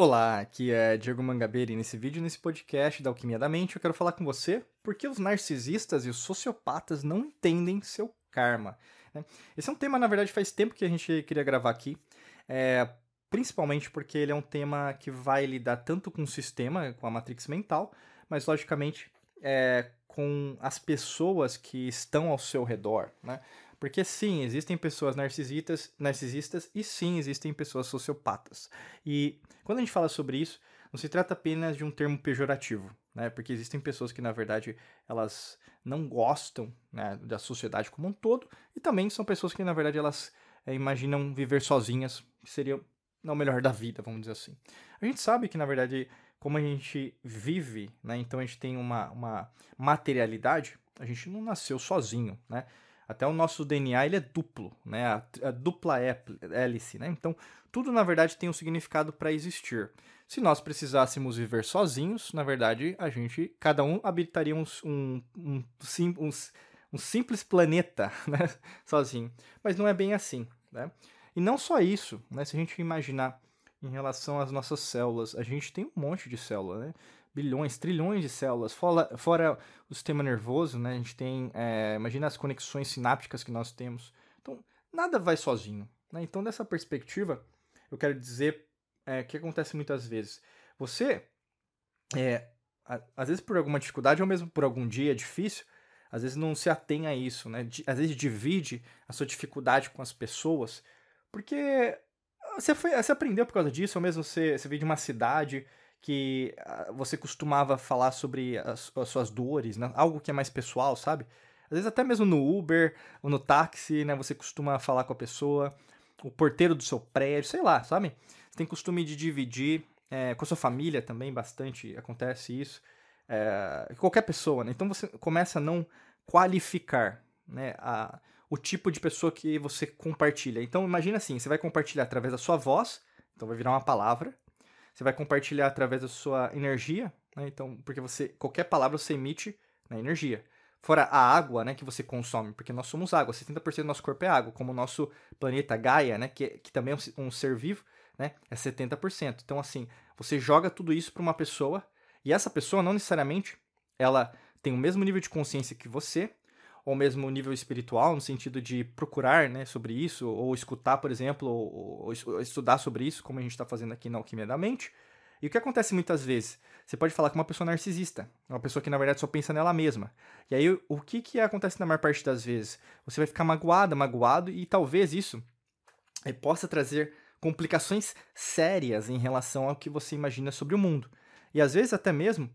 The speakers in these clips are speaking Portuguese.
Olá, aqui é Diego Mangabeira e nesse vídeo, nesse podcast da Alquimia da Mente, eu quero falar com você por que os narcisistas e os sociopatas não entendem seu karma. né? Esse é um tema, na verdade, faz tempo que a gente queria gravar aqui, é, principalmente porque ele é um tema que vai lidar tanto com o sistema, com a matrix mental, mas logicamente é, com as pessoas que estão ao seu redor, né? Porque sim, existem pessoas narcisistas, narcisistas e sim, existem pessoas sociopatas. E quando a gente fala sobre isso, não se trata apenas de um termo pejorativo, né? Porque existem pessoas que, na verdade, elas não gostam né, da sociedade como um todo, e também são pessoas que, na verdade, elas é, imaginam viver sozinhas, que seria não o melhor da vida, vamos dizer assim. A gente sabe que, na verdade, como a gente vive, né? Então a gente tem uma, uma materialidade, a gente não nasceu sozinho, né? Até o nosso DNA ele é duplo, né? A, a dupla hélice, né? Então, tudo na verdade tem um significado para existir. Se nós precisássemos viver sozinhos, na verdade, a gente, cada um habitaria um, um, um, um, um simples planeta, né? Sozinho. Mas não é bem assim, né? E não só isso, né? Se a gente imaginar em relação às nossas células, a gente tem um monte de célula, né? Bilhões, trilhões de células, fora, fora o sistema nervoso, né? A gente tem, é, imagina as conexões sinápticas que nós temos. Então, nada vai sozinho. Né? Então, dessa perspectiva, eu quero dizer é, que acontece muitas vezes. Você, é, a, às vezes por alguma dificuldade, ou mesmo por algum dia difícil, às vezes não se atém a isso, né? Às vezes divide a sua dificuldade com as pessoas, porque você, foi, você aprendeu por causa disso, ou mesmo você, você veio de uma cidade que ah, você costumava falar sobre as, as suas dores, né? algo que é mais pessoal, sabe? Às vezes até mesmo no Uber ou no táxi, né? Você costuma falar com a pessoa, o porteiro do seu prédio, sei lá, sabe? Você tem costume de dividir é, com a sua família também, bastante acontece isso. É, qualquer pessoa, né? Então você começa a não qualificar né, a, o tipo de pessoa que você compartilha. Então imagina assim, você vai compartilhar através da sua voz, então vai virar uma palavra, você vai compartilhar através da sua energia, né? Então, porque você qualquer palavra você emite na né, energia. Fora a água, né, que você consome, porque nós somos água, 70% do nosso corpo é água, como o nosso planeta Gaia, né, que, que também é um ser vivo, né, é 70%. Então, assim, você joga tudo isso para uma pessoa, e essa pessoa não necessariamente ela tem o mesmo nível de consciência que você, ou mesmo nível espiritual, no sentido de procurar né, sobre isso, ou escutar, por exemplo, ou, ou estudar sobre isso, como a gente está fazendo aqui na Alquimia da Mente. E o que acontece muitas vezes? Você pode falar com uma pessoa narcisista, uma pessoa que na verdade só pensa nela mesma. E aí o que, que acontece na maior parte das vezes? Você vai ficar magoada, magoado, e talvez isso eh, possa trazer complicações sérias em relação ao que você imagina sobre o mundo. E às vezes até mesmo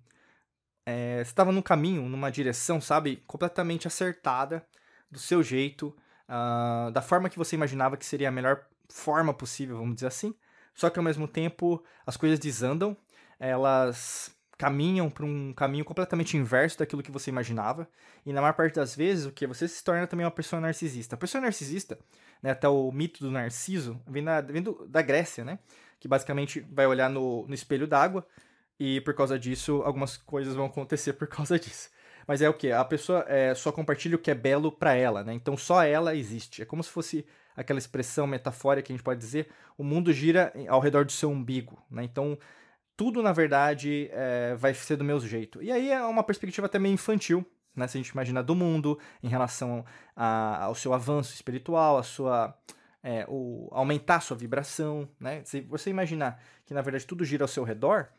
é, estava num caminho, numa direção, sabe, completamente acertada, do seu jeito, uh, da forma que você imaginava que seria a melhor forma possível, vamos dizer assim. Só que ao mesmo tempo as coisas desandam, elas caminham para um caminho completamente inverso daquilo que você imaginava. E na maior parte das vezes, o que você se torna também uma pessoa narcisista. A pessoa narcisista, né, até o mito do Narciso, vem, na, vem do, da Grécia, né? Que basicamente vai olhar no, no espelho d'água e por causa disso, algumas coisas vão acontecer por causa disso. Mas é o que? A pessoa é, só compartilha o que é belo para ela, né? Então só ela existe. É como se fosse aquela expressão metafórica que a gente pode dizer: o mundo gira ao redor do seu umbigo, né? Então tudo na verdade é, vai ser do meu jeito. E aí é uma perspectiva até meio infantil, né? Se a gente imagina do mundo em relação a, ao seu avanço espiritual, a sua é, o, aumentar a sua vibração, né? Se você imaginar que na verdade tudo gira ao seu redor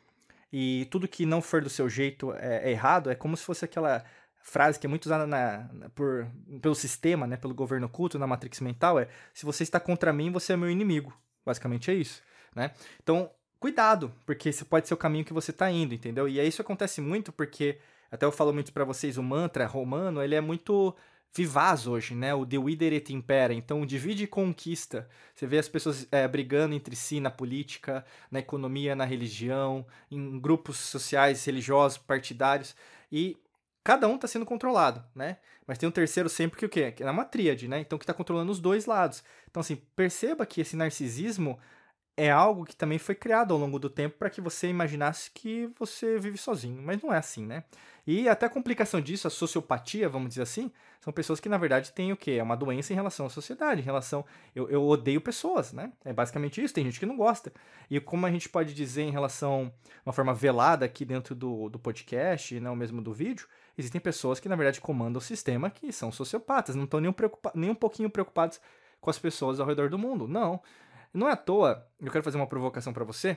e tudo que não for do seu jeito é, é errado, é como se fosse aquela frase que é muito usada na, na, por, pelo sistema, né, pelo governo oculto, na Matrix Mental, é se você está contra mim, você é meu inimigo. Basicamente é isso, né? Então, cuidado, porque esse pode ser o caminho que você está indo, entendeu? E isso acontece muito porque, até eu falo muito para vocês, o mantra romano, ele é muito vivaz hoje, né? O divider et impera. Então, divide e conquista. Você vê as pessoas é, brigando entre si na política, na economia, na religião, em grupos sociais, religiosos, partidários. E cada um está sendo controlado, né? Mas tem um terceiro sempre que o quê? Que é uma tríade, né? Então, que está controlando os dois lados. Então, assim, perceba que esse narcisismo é algo que também foi criado ao longo do tempo para que você imaginasse que você vive sozinho, mas não é assim, né? E até a complicação disso, a sociopatia, vamos dizer assim, são pessoas que na verdade têm o quê? É uma doença em relação à sociedade, em relação. Eu, eu odeio pessoas, né? É basicamente isso, tem gente que não gosta. E como a gente pode dizer em relação, uma forma velada aqui dentro do, do podcast, não mesmo do vídeo, existem pessoas que na verdade comandam o sistema que são sociopatas, não estão nem, um nem um pouquinho preocupados com as pessoas ao redor do mundo. Não. Não é à toa, eu quero fazer uma provocação para você.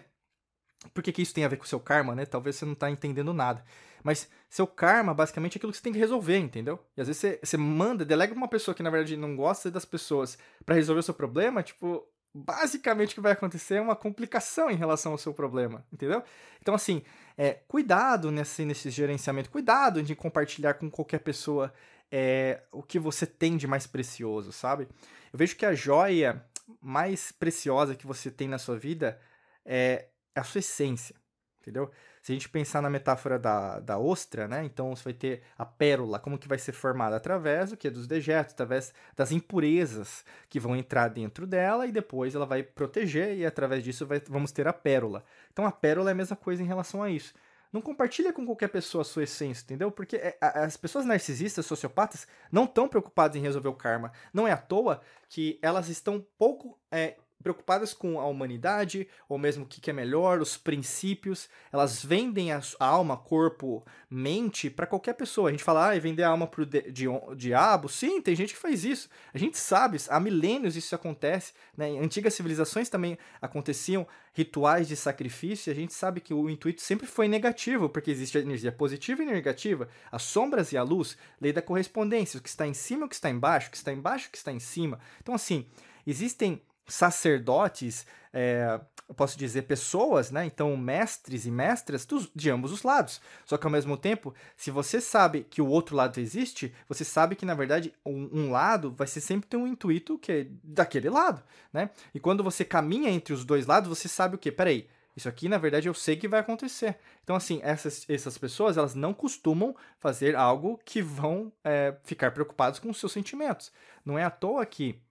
Por que, que isso tem a ver com o seu karma, né? Talvez você não tá entendendo nada. Mas seu karma, basicamente, é aquilo que você tem que resolver, entendeu? E às vezes você, você manda, delega pra uma pessoa que, na verdade, não gosta das pessoas para resolver o seu problema, tipo, basicamente o que vai acontecer é uma complicação em relação ao seu problema, entendeu? Então, assim, é, cuidado nesse, nesse gerenciamento, cuidado de compartilhar com qualquer pessoa é, o que você tem de mais precioso, sabe? Eu vejo que a joia mais preciosa que você tem na sua vida é a sua essência, entendeu? Se a gente pensar na metáfora da, da ostra, né? Então você vai ter a pérola, como que vai ser formada? Através do que? Dos dejetos, através das impurezas que vão entrar dentro dela e depois ela vai proteger e através disso vai, vamos ter a pérola. Então a pérola é a mesma coisa em relação a isso. Não compartilha com qualquer pessoa a sua essência, entendeu? Porque é, as pessoas narcisistas, sociopatas, não estão preocupadas em resolver o karma. Não é à toa que elas estão pouco é, preocupadas com a humanidade, ou mesmo o que é melhor, os princípios. Elas vendem a alma, corpo, mente para qualquer pessoa. A gente fala, ah, vender a alma pro di di diabo. Sim, tem gente que faz isso. A gente sabe, há milênios isso acontece. Né? Em antigas civilizações também aconteciam rituais de sacrifício. A gente sabe que o intuito sempre foi negativo, porque existe a energia positiva e negativa, as sombras e a luz, lei da correspondência, o que está em cima e o que está embaixo, o que está embaixo e o que está em cima. Então, assim, existem sacerdotes, é, eu posso dizer pessoas, né? Então, mestres e mestras dos, de ambos os lados. Só que ao mesmo tempo, se você sabe que o outro lado existe, você sabe que na verdade um, um lado vai ser sempre ter um intuito que é daquele lado, né? E quando você caminha entre os dois lados, você sabe o que? Peraí, isso aqui, na verdade, eu sei que vai acontecer. Então, assim, essas, essas pessoas, elas não costumam fazer algo que vão é, ficar preocupados com os seus sentimentos. Não é à toa que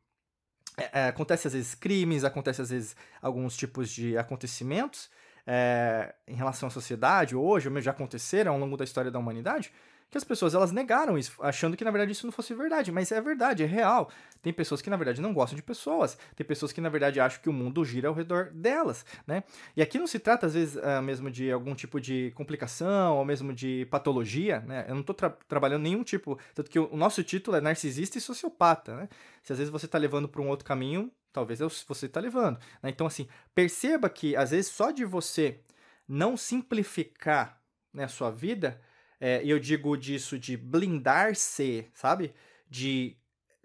é, é, acontece às vezes crimes, acontece às vezes alguns tipos de acontecimentos é, em relação à sociedade hoje, ou já aconteceram ao longo da história da humanidade, que as pessoas elas negaram isso, achando que na verdade isso não fosse verdade, mas é verdade, é real. Tem pessoas que na verdade não gostam de pessoas, tem pessoas que na verdade acham que o mundo gira ao redor delas, né? E aqui não se trata às vezes uh, mesmo de algum tipo de complicação ou mesmo de patologia, né? Eu não estou tra trabalhando nenhum tipo, tanto que o nosso título é narcisista e sociopata, né? Se às vezes você está levando para um outro caminho, talvez você está levando. Né? Então assim, perceba que às vezes só de você não simplificar né, a sua vida é, eu digo disso de blindar-se, sabe? De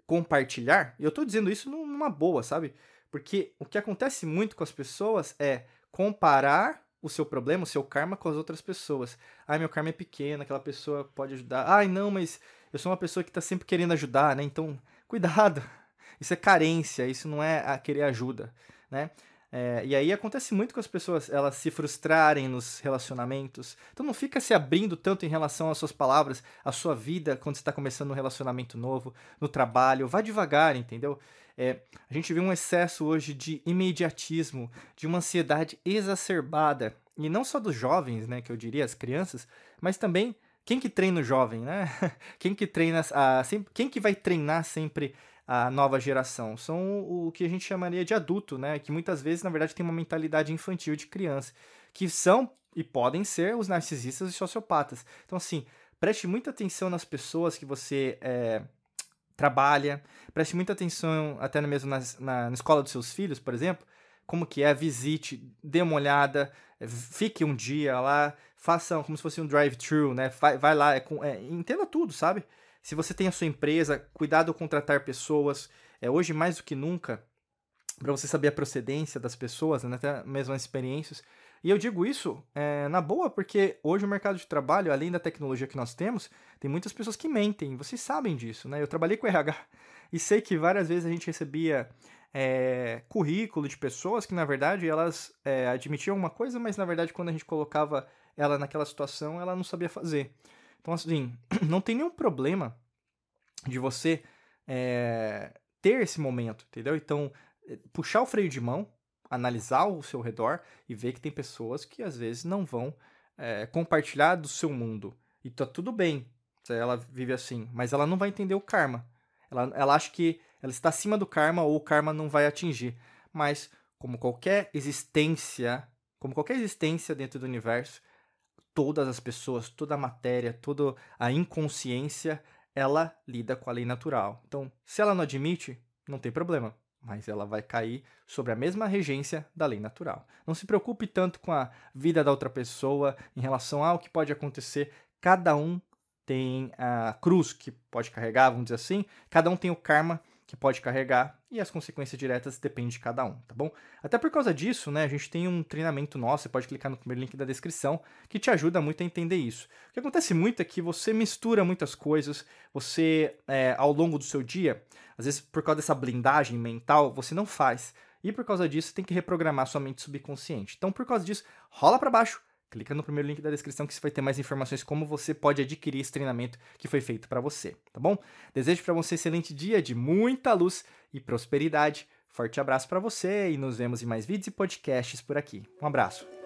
compartilhar. E eu tô dizendo isso numa boa, sabe? Porque o que acontece muito com as pessoas é comparar o seu problema, o seu karma com as outras pessoas. Ai, meu karma é pequeno, aquela pessoa pode ajudar. Ai, não, mas eu sou uma pessoa que tá sempre querendo ajudar, né? Então, cuidado. Isso é carência, isso não é querer ajuda, né? É, e aí acontece muito com as pessoas elas se frustrarem nos relacionamentos. Então não fica se abrindo tanto em relação às suas palavras, à sua vida quando você está começando um relacionamento novo, no trabalho. Vá devagar, entendeu? É, a gente vê um excesso hoje de imediatismo, de uma ansiedade exacerbada. E não só dos jovens, né, que eu diria, as crianças, mas também quem que treina o jovem, né? Quem que treina a, quem que vai treinar sempre a nova geração. São o que a gente chamaria de adulto, né? Que muitas vezes, na verdade, tem uma mentalidade infantil de criança, que são e podem ser os narcisistas e sociopatas. Então, assim, preste muita atenção nas pessoas que você é, trabalha, preste muita atenção até mesmo na, na, na escola dos seus filhos, por exemplo, como que é, visite, dê uma olhada, fique um dia lá, faça como se fosse um drive-thru, né? Vai, vai lá, é, é, entenda tudo, sabe? Se você tem a sua empresa, cuidado ao contratar pessoas. É, hoje, mais do que nunca, para você saber a procedência das pessoas, né, até mesmo as experiências. E eu digo isso é, na boa, porque hoje o mercado de trabalho, além da tecnologia que nós temos, tem muitas pessoas que mentem. Vocês sabem disso, né? Eu trabalhei com RH e sei que várias vezes a gente recebia é, currículo de pessoas que, na verdade, elas é, admitiam uma coisa, mas, na verdade, quando a gente colocava ela naquela situação, ela não sabia fazer. Então, assim, não tem nenhum problema de você é, ter esse momento, entendeu? Então, eh, puxar o freio de mão, analisar o seu redor e ver que tem pessoas que às vezes não vão é, compartilhar do seu mundo. E tá tudo bem se ela vive assim, mas ela não vai entender o karma. Ela, ela acha que ela está acima do karma ou o karma não vai atingir. Mas, como qualquer existência, como qualquer existência dentro do universo, todas as pessoas, toda a matéria, toda a inconsciência, ela lida com a lei natural. Então, se ela não admite, não tem problema mas ela vai cair sobre a mesma regência da lei natural. Não se preocupe tanto com a vida da outra pessoa em relação ao que pode acontecer. Cada um tem a cruz que pode carregar, vamos dizer assim, cada um tem o karma que pode carregar e as consequências diretas dependem de cada um, tá bom? Até por causa disso, né, a gente tem um treinamento nosso, você pode clicar no primeiro link da descrição, que te ajuda muito a entender isso. O que acontece muito é que você mistura muitas coisas, você, é, ao longo do seu dia, às vezes por causa dessa blindagem mental, você não faz. E por causa disso, tem que reprogramar sua mente subconsciente. Então, por causa disso, rola para baixo, Clica no primeiro link da descrição que você vai ter mais informações como você pode adquirir esse treinamento que foi feito para você, tá bom? Desejo para você um excelente dia de muita luz e prosperidade. Forte abraço para você e nos vemos em mais vídeos e podcasts por aqui. Um abraço.